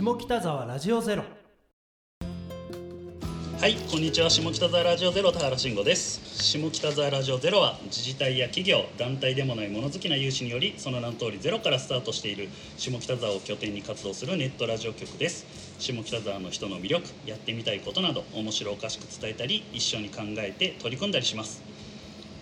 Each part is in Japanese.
下北沢ラジオゼロはい、こんにちは。下北沢ラジオゼロ田原慎吾です。下北沢ラジオゼロは自治体や企業、団体でもない物好きな有志により、その名の通りゼロからスタートしている下北沢を拠点に活動するネットラジオ局です。下北沢の人の魅力、やってみたいことなど面白おかしく伝えたり、一緒に考えて取り組んだりします。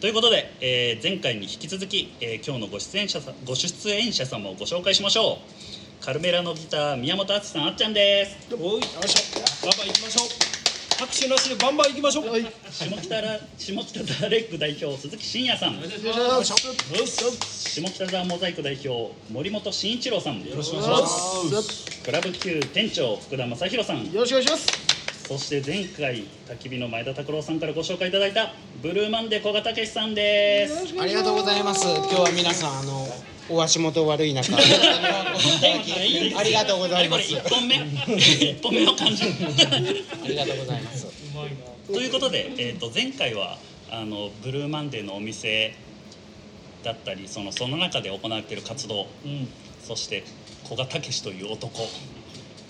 ということで、えー前回に引き続き、えー今日のご出演者さご出演者様をご紹介しましょう。カルメラのギター宮本敦さんあっちゃんです。おいよいしょ。バンバン行きましょう。拍手なしでバンバン行きましょう。はい。下北ら下北沢レック代表鈴木真也さん。下北沢モザイク代表森本慎一郎さんよろしくおお願いします。クラブ Q 店長福田正宏さん。よろしくお願いします。そして前回焚き火の前田拓郎さんからご紹介いただいたブルーマンデ古賀武さんです。ありがとうございます。今日は皆さんあのお足元悪い中、ありがとうございます。1本目。1本目の感じ。ありがとうございます。ということで、えー、と前回はあのブルーマンデーのお店だったりそのその中で行われている活動、そして古賀武という男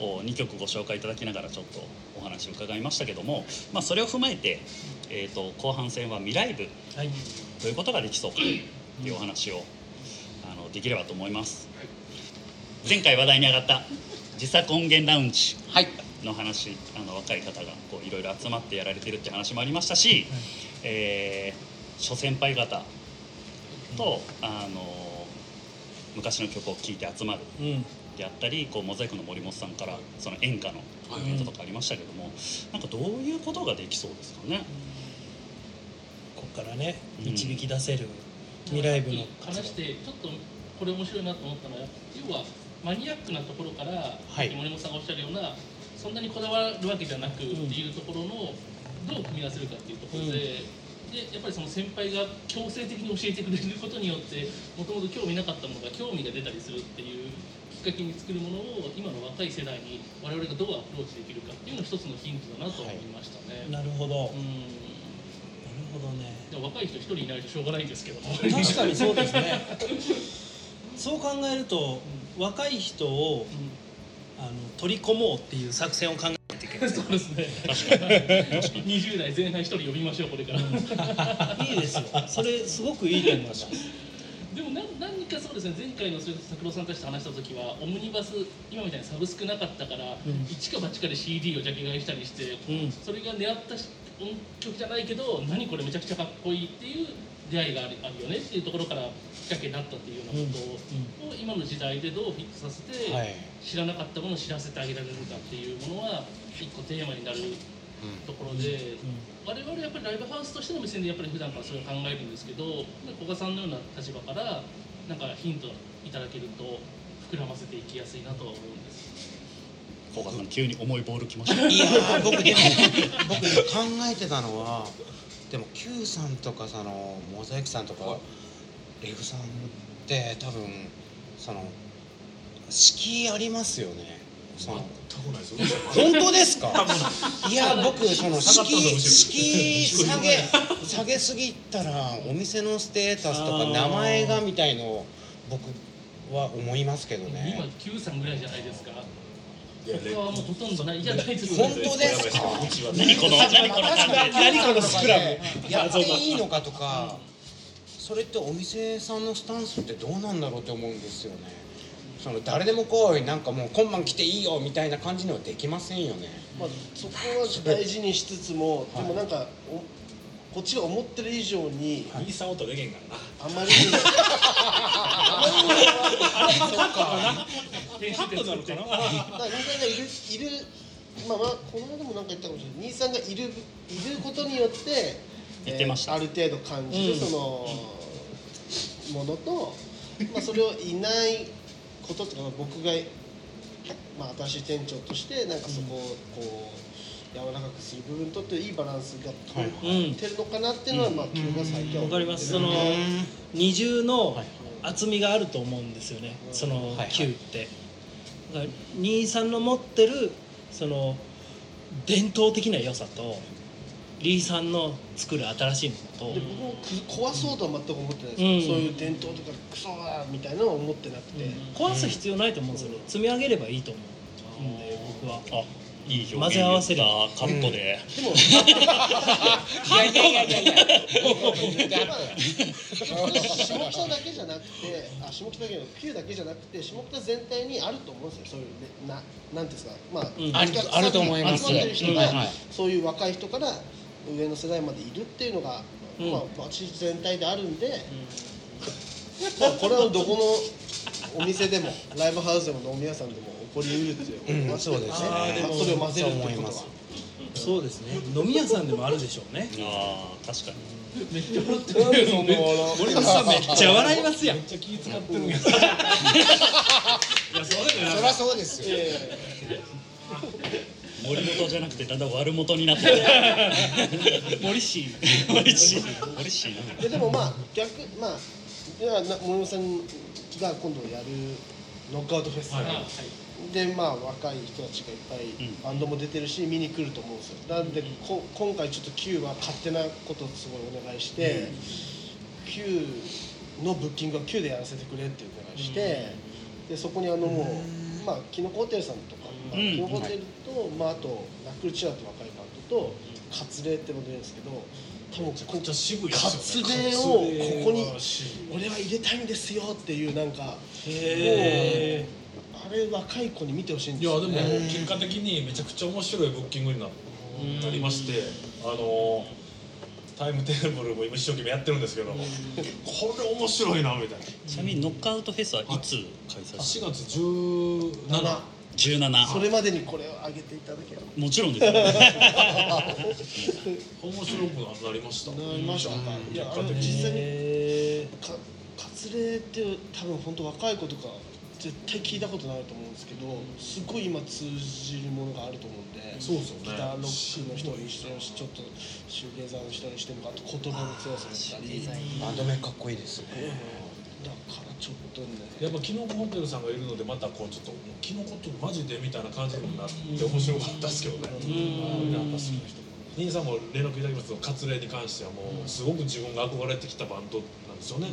を2曲ご紹介いただきながらちょっとお話を伺いましたけども、まあ、それを踏まえて、えー、と後半戦は未来部はい。どういうことができそうかというお話をあのできればと思います。前回話題に上がった自作音源ラウンジはい。の話あの若い方がこういろいろ集まってやられてるって話もありましたし、えー諸先輩方と、あの昔の曲を聴いて集まるうん。であったりこうモザイクの森本さんからその演歌のイベントとかありましたけども、なんかどういうことができそうですかね。ここからねうん。導き出せる未来部の話してちょっとこれ面白いなと思ったのは要はマニアックなところから、い森本さんがおっしゃるようなそんなにこだわるわけじゃなくっていうところのどう組み合わせるかっていうところで。でやっぱりその先輩が強制的に教えてくれることによってもともと興味なかったものが興味が出たりするっていうきっかけに作るものを今の若い世代に我々がどうアプローチできるかっていうのが一つのヒントだなと思いましたね。なるほど、うんほどね。若い人一人いないとしょうがないんですけど。も確かにそうですね。そう考えると若い人をあの取り込もうっていう作戦を考えないけない そうですね。20代前半一人呼びましょうこれから。いいですよ。それすごくいいと思います。でも何何かそうですね。前回の拓郎さんたちと話した時はオムニバス今みたいにサブスクなかったから、ん。一か八かで CD をジャケ買いしたりして、うん。それが狙ったし音曲じゃないけど何これめちゃくちゃかっこいいっていう出会いがあるあるよねっていうところからきっかけになったっていうようなことを、今の時代でどうフィットさせて、はい。知らなかったものを知らせてあげられるかっていうものは一個テーマになるところで、我々やっぱりライブハウスとしての目線でやっぱり普段からそれを考えるんですけど古賀さんのような立場からなんかヒントいただけると膨らませていきやすいなとは思うんです。小川さん急に重いボールきました。いやー僕でも僕今考えてたのはでも Q さんとかそのモザイクさんとかレフさんって多分その敷居ありますよね。その本当ですか？いや僕その敷居敷居下げ下げすぎたらお店のステータスとか名前がみたいのを僕は思いますけど今ね Q さんぐらいじゃないですか。他はもうほとんどないじゃないです。本当ですか？何この何この感じ。何このスクラム。やっていいのかとかそれってお店さんのスタンスってどうなんだろうって思うんですよね。その誰でも来いなんかもう今晩来ていいよみたいな感じにはできませんよね。まあ、そこは大事にしつつも、でもなんかおこっちが思ってる以上に、い。いさ音でけんからな。あまりにもあまりにも そうか編集点作ってだから兄さんがいるいるまあまあこの間もなんか言ったかもしれない。兄さんがいるいることによって言ってました。えーある程度感じるその、ものと、まあ、それをいないこととか僕が、まあ、新しい店長としてなんかそこをこう柔らかくする部分とっていいバランスが取れてるのかなっていうのは、まあ今日が最近はわかります。その二重の厚みがあると思うんですよね。その球って兄さんの持ってるその伝統的な良さとリーさんの作る新しいものと。で僕もく壊そうとは全く思ってないですよ、うん。そういう伝統とかクソだみたいなのは思ってなくて、壊す必要ないと思うんですよ。ね積み上げればいいと思うんで僕は。あいい表現。混ぜ合わせるカットで、でも いやいやいやいや。いや下北だけじゃなくてあ下北だけの Q だけじゃなくて下北全体にあると思うんですよそういうねななんていうんですかまあ、うんあるあると思います集まってる人が、そういう若い人から上の世代までいるっていうのが、うん。まあ街全体であるんで、まあこれはどこのお店でもライブハウスでも飲み屋さんでも起こりうるっていう、うんそうですね。あーでもそれを混ぜるってことはそうですね。飲み屋さんでもあるでしょうね。ああ確かに。めっちゃ笑ってる森本さんめっちゃ笑いますやんめっちゃ気使ってる。いやそうだよそりゃそうですよ。森本じゃなくてだんだん悪元になってる。森氏。森氏。森氏なででもまあ逆まあ森本さんが今度やるノックアウトフェス、はいでまあ若い人たちがいっぱいうん。バンドも出てるし見に来ると思うんですよ。なんでこ今回ちょっと Q は勝手なことをすごいお願いして、Q のブッキングは Q でやらせてくれってお願いして、でそこにあのもう、まあキノコホテルさんとか、まあ、うんキノコホテルと、まあ、あとナックルチアって若いバンドとカツレっての出るんですけど多分こカツレをここに俺は入れたいんですよっていうなんかへあれ若い子に見てほしいんですよ、いやでもね、結果的にめちゃくちゃ面白いブッキングにななりましてあのタイムテーブルも今一生懸命やってるんですけどこれ面白いなみたいな。ちなみにノックアウトフェスはいつ開催し4月17 7 17それまでにこれを上げていただければ。もちろんですよ 面白くなりました。なりました。かいや実際にえかカツレって多分本当若い子とか絶対聞いたことないと思うんですけどすごい今通じるものがあると思うんでそうですよね。ギターロックの人にしてもちょっとシューゲーザーの人にしてもあと言葉の強さだったりバンド名かっこいいですね。ええだからちょっとねやっぱキノコホテルさんがいるのでまたこうちょっともうキノコってマジでみたいな感じにもなって面白かったですけどね。うん。やっぱ好きな人。兄さんも連絡いただきますけどカツレに関してはもうすごく自分が憧れてきたバンドなんですよね。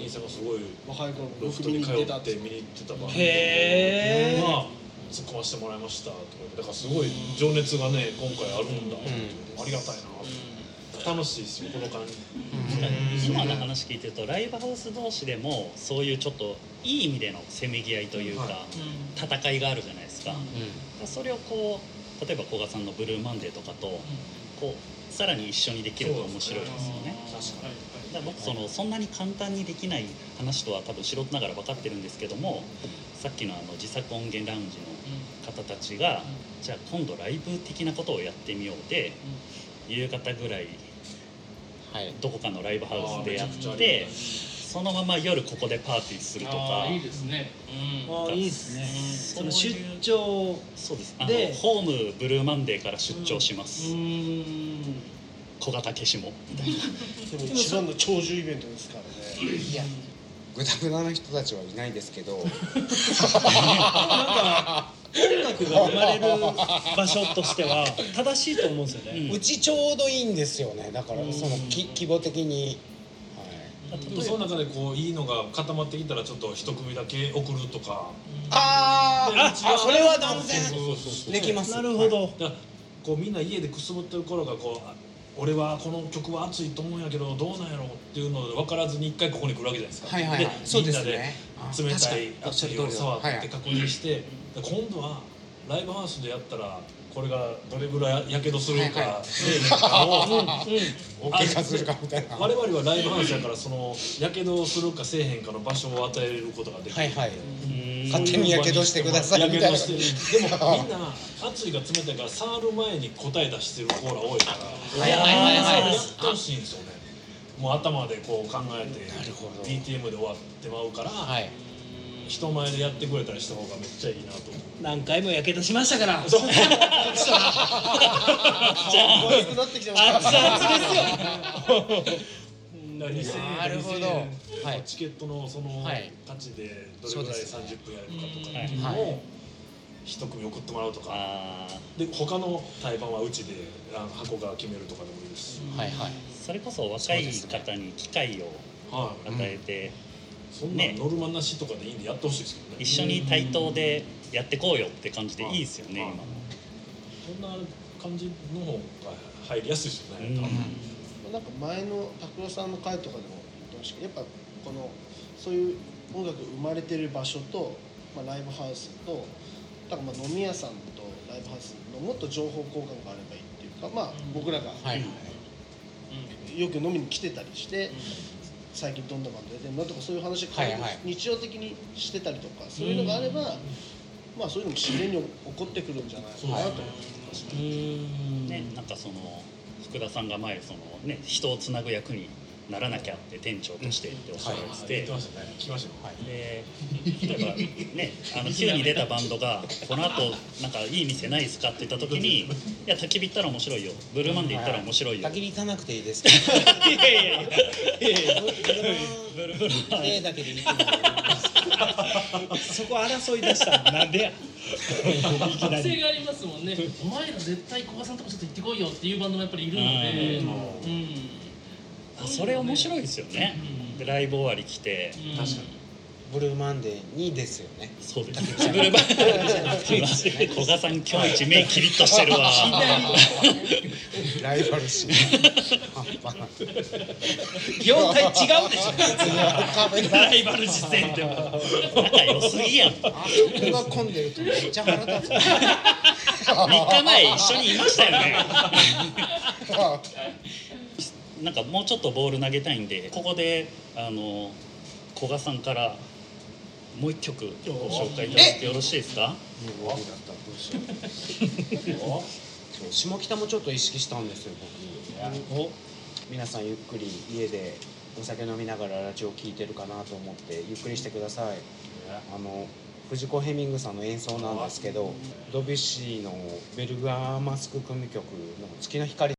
兄さんがすごい。若い頃ロフトに通って。見に行ってたバンドへー。まあ突っ込ませてもらいましたとかだからすごい情熱がね今回あるんだありがたいな楽しいですよこの感じ。今の話聞いてるとライブハウス同士でもそういうちょっといい意味でのせめぎ合いというか、はい。戦いがあるじゃないですか,、それをこう例えば古賀さんの「ブルーマンデー」とかとこうさらに一緒にできると面白いですよね。確かにだ僕そのそんなに簡単にできない話とは多分素人ながら分かってるんですけどもさっきのあの自作音源ラウンジの方たちがじゃあ今度ライブ的なことをやってみようで夕方ぐらいはい。どこかのライブハウスでやってそのまま夜ここでパーティーするとか。いいですね。あいいですね。その出張そうです。あのでホームブルーマンデーから出張しまうす、ん小型消しも。みたいなでも一番の長寿イベントですからね。いや。グダグダな人たちはいないですけど。音楽が生まれる場所としては正しいと思うんですよね、うん。うちちょうどいいんですよね。だからそのき規模的に、その中でこういいのが固まってきたらちょっと一組だけ送るとか。あー。ああそれは断然できます。なるほど、こうみんな家でくすぶってる頃がこうあ俺はこの曲は熱いと思うんやけどどうなんやろうっていうので分からずに一回ここに来るわけじゃないですか。はいはいはい。でみんなで冷たい熱いを触って確認して、で今度はライブハウスでやったらこれがどれぐらいやけどするか、はいはい。せえへんかを お怪我するかみたいな。我々はライブハウスやからそのやけどするかせえへんかの場所を与えることができる。はいはい。うん勝手にやけどしてください。やけみたいなどしてるでもみんな熱いが冷たいから触る前に答え出してるコーラ多いから。はいはいはい。はいやってほしいんですよね。もう頭でこう考えて DTM で終わってまうから、はい。人前でやってくれたりした方がめっちゃいいなと思う。何回もやけどしましたから。そう。熱 くなってきてます熱々ですよだから2000円なるほど。2000円はい。チケットのそのはい価値でどれぐらいそうです30分やるかとかっていうのはい。を一組送ってもらうとか。で他の対バンはうちであの箱が決めるとかでもいいですし、はいはい。それこそ若い方に機会をはい。与えて、そんなね。ノルマなしとかでいいんでやってほしいですけどね。一緒に対等でやってこうよって感じでいいですよねはい。今そんな感じの方が入りやすいですよね、うん。多分なんか前の拓郎さんの回とかでも言ってましたけどやっぱこのそういう音楽生まれてる場所と、まあ、ライブハウスとだからまあ飲み屋さんとライブハウスのもっと情報交換があればいいっていうかまあ僕らがはいよく飲みに来てたりして、最近どんなバンド出てるのとかそういう話をはいはい。日常的にしてたりとかそういうのがあれば、まあそういうのも自然に起こってくるんじゃないかなと思いますね。うんねなんかその福田さんが前そのね人をつなぐ役にならなきゃって店長としてっておっしゃられてて、で例えばねあの急に出たバンドがこの後なんかいい店ないですかって言った時に「いや焚き火行ったら面白いよブルーマンで行ったら面白いよ」焚き火行かなくていいですけどいやいやいやブルマンだけでいいと思いますそこ争い出したなんでや いきなり。特性がありますもんね。お前ら絶対古賀さんとこちょっと行ってこいよっていうバンドもやっぱりいるので。うん。それ面白いですよね。でライブ終わり来て。うん。確かにブルーマンデーにですよね。そうです。ブルー。バン古賀さん今日一目キリッとしてるわ。ライバル視半端ない業態違うでしょライバル視線でも。仲良すぎやん。3あそこが混んでるとめっちゃ腹立つ日前一緒にいましたよね。なんかもうちょっとボール投げたいんでここであの古賀さんからもう一曲ご紹介いただいてよろしいですか？無理だったらどうしようそう下北もちょっと意識したんですよ僕お？皆さんゆっくり家でお？酒飲みながらラジオ聴いてるかなと思ってゆっくりしてくださいあの藤子ヘミングさんの演奏なんですけどドビュッシーの「ベルガーマスク組曲の「月の光」